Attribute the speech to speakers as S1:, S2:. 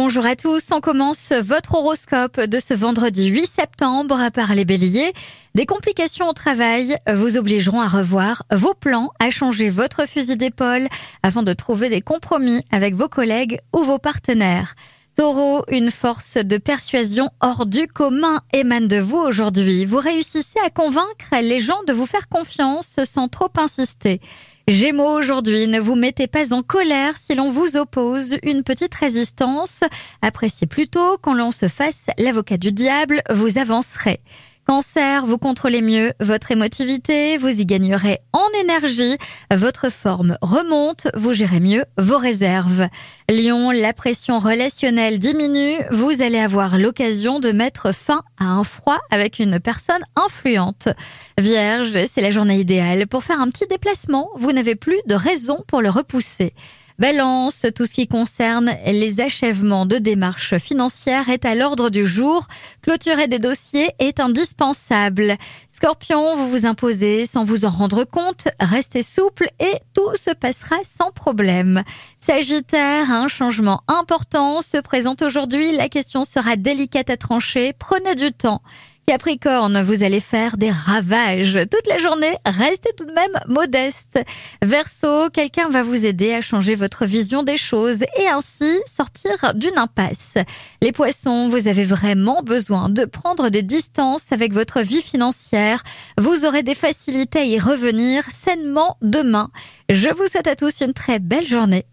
S1: Bonjour à tous, on commence votre horoscope de ce vendredi 8 septembre par les béliers. Des complications au travail vous obligeront à revoir vos plans, à changer votre fusil d'épaule afin de trouver des compromis avec vos collègues ou vos partenaires. Taureau, une force de persuasion hors du commun émane de vous aujourd'hui. Vous réussissez à convaincre les gens de vous faire confiance sans trop insister. Gémeaux, aujourd'hui, ne vous mettez pas en colère si l'on vous oppose une petite résistance. Appréciez plutôt quand l'on se fasse l'avocat du diable, vous avancerez. Cancer, vous contrôlez mieux votre émotivité, vous y gagnerez en énergie, votre forme remonte, vous gérez mieux vos réserves. Lion, la pression relationnelle diminue, vous allez avoir l'occasion de mettre fin à un froid avec une personne influente. Vierge, c'est la journée idéale pour faire un petit déplacement, vous n'avez plus de raison pour le repousser. Balance, tout ce qui concerne les achèvements de démarches financières est à l'ordre du jour. Clôturer des dossiers est indispensable. Scorpion, vous vous imposez sans vous en rendre compte, restez souple et tout se passera sans problème. Sagittaire, un changement important se présente aujourd'hui. La question sera délicate à trancher. Prenez du temps. Capricorne, vous allez faire des ravages toute la journée, restez tout de même modeste. Verseau, quelqu'un va vous aider à changer votre vision des choses et ainsi sortir d'une impasse. Les poissons, vous avez vraiment besoin de prendre des distances avec votre vie financière. Vous aurez des facilités à y revenir sainement demain. Je vous souhaite à tous une très belle journée.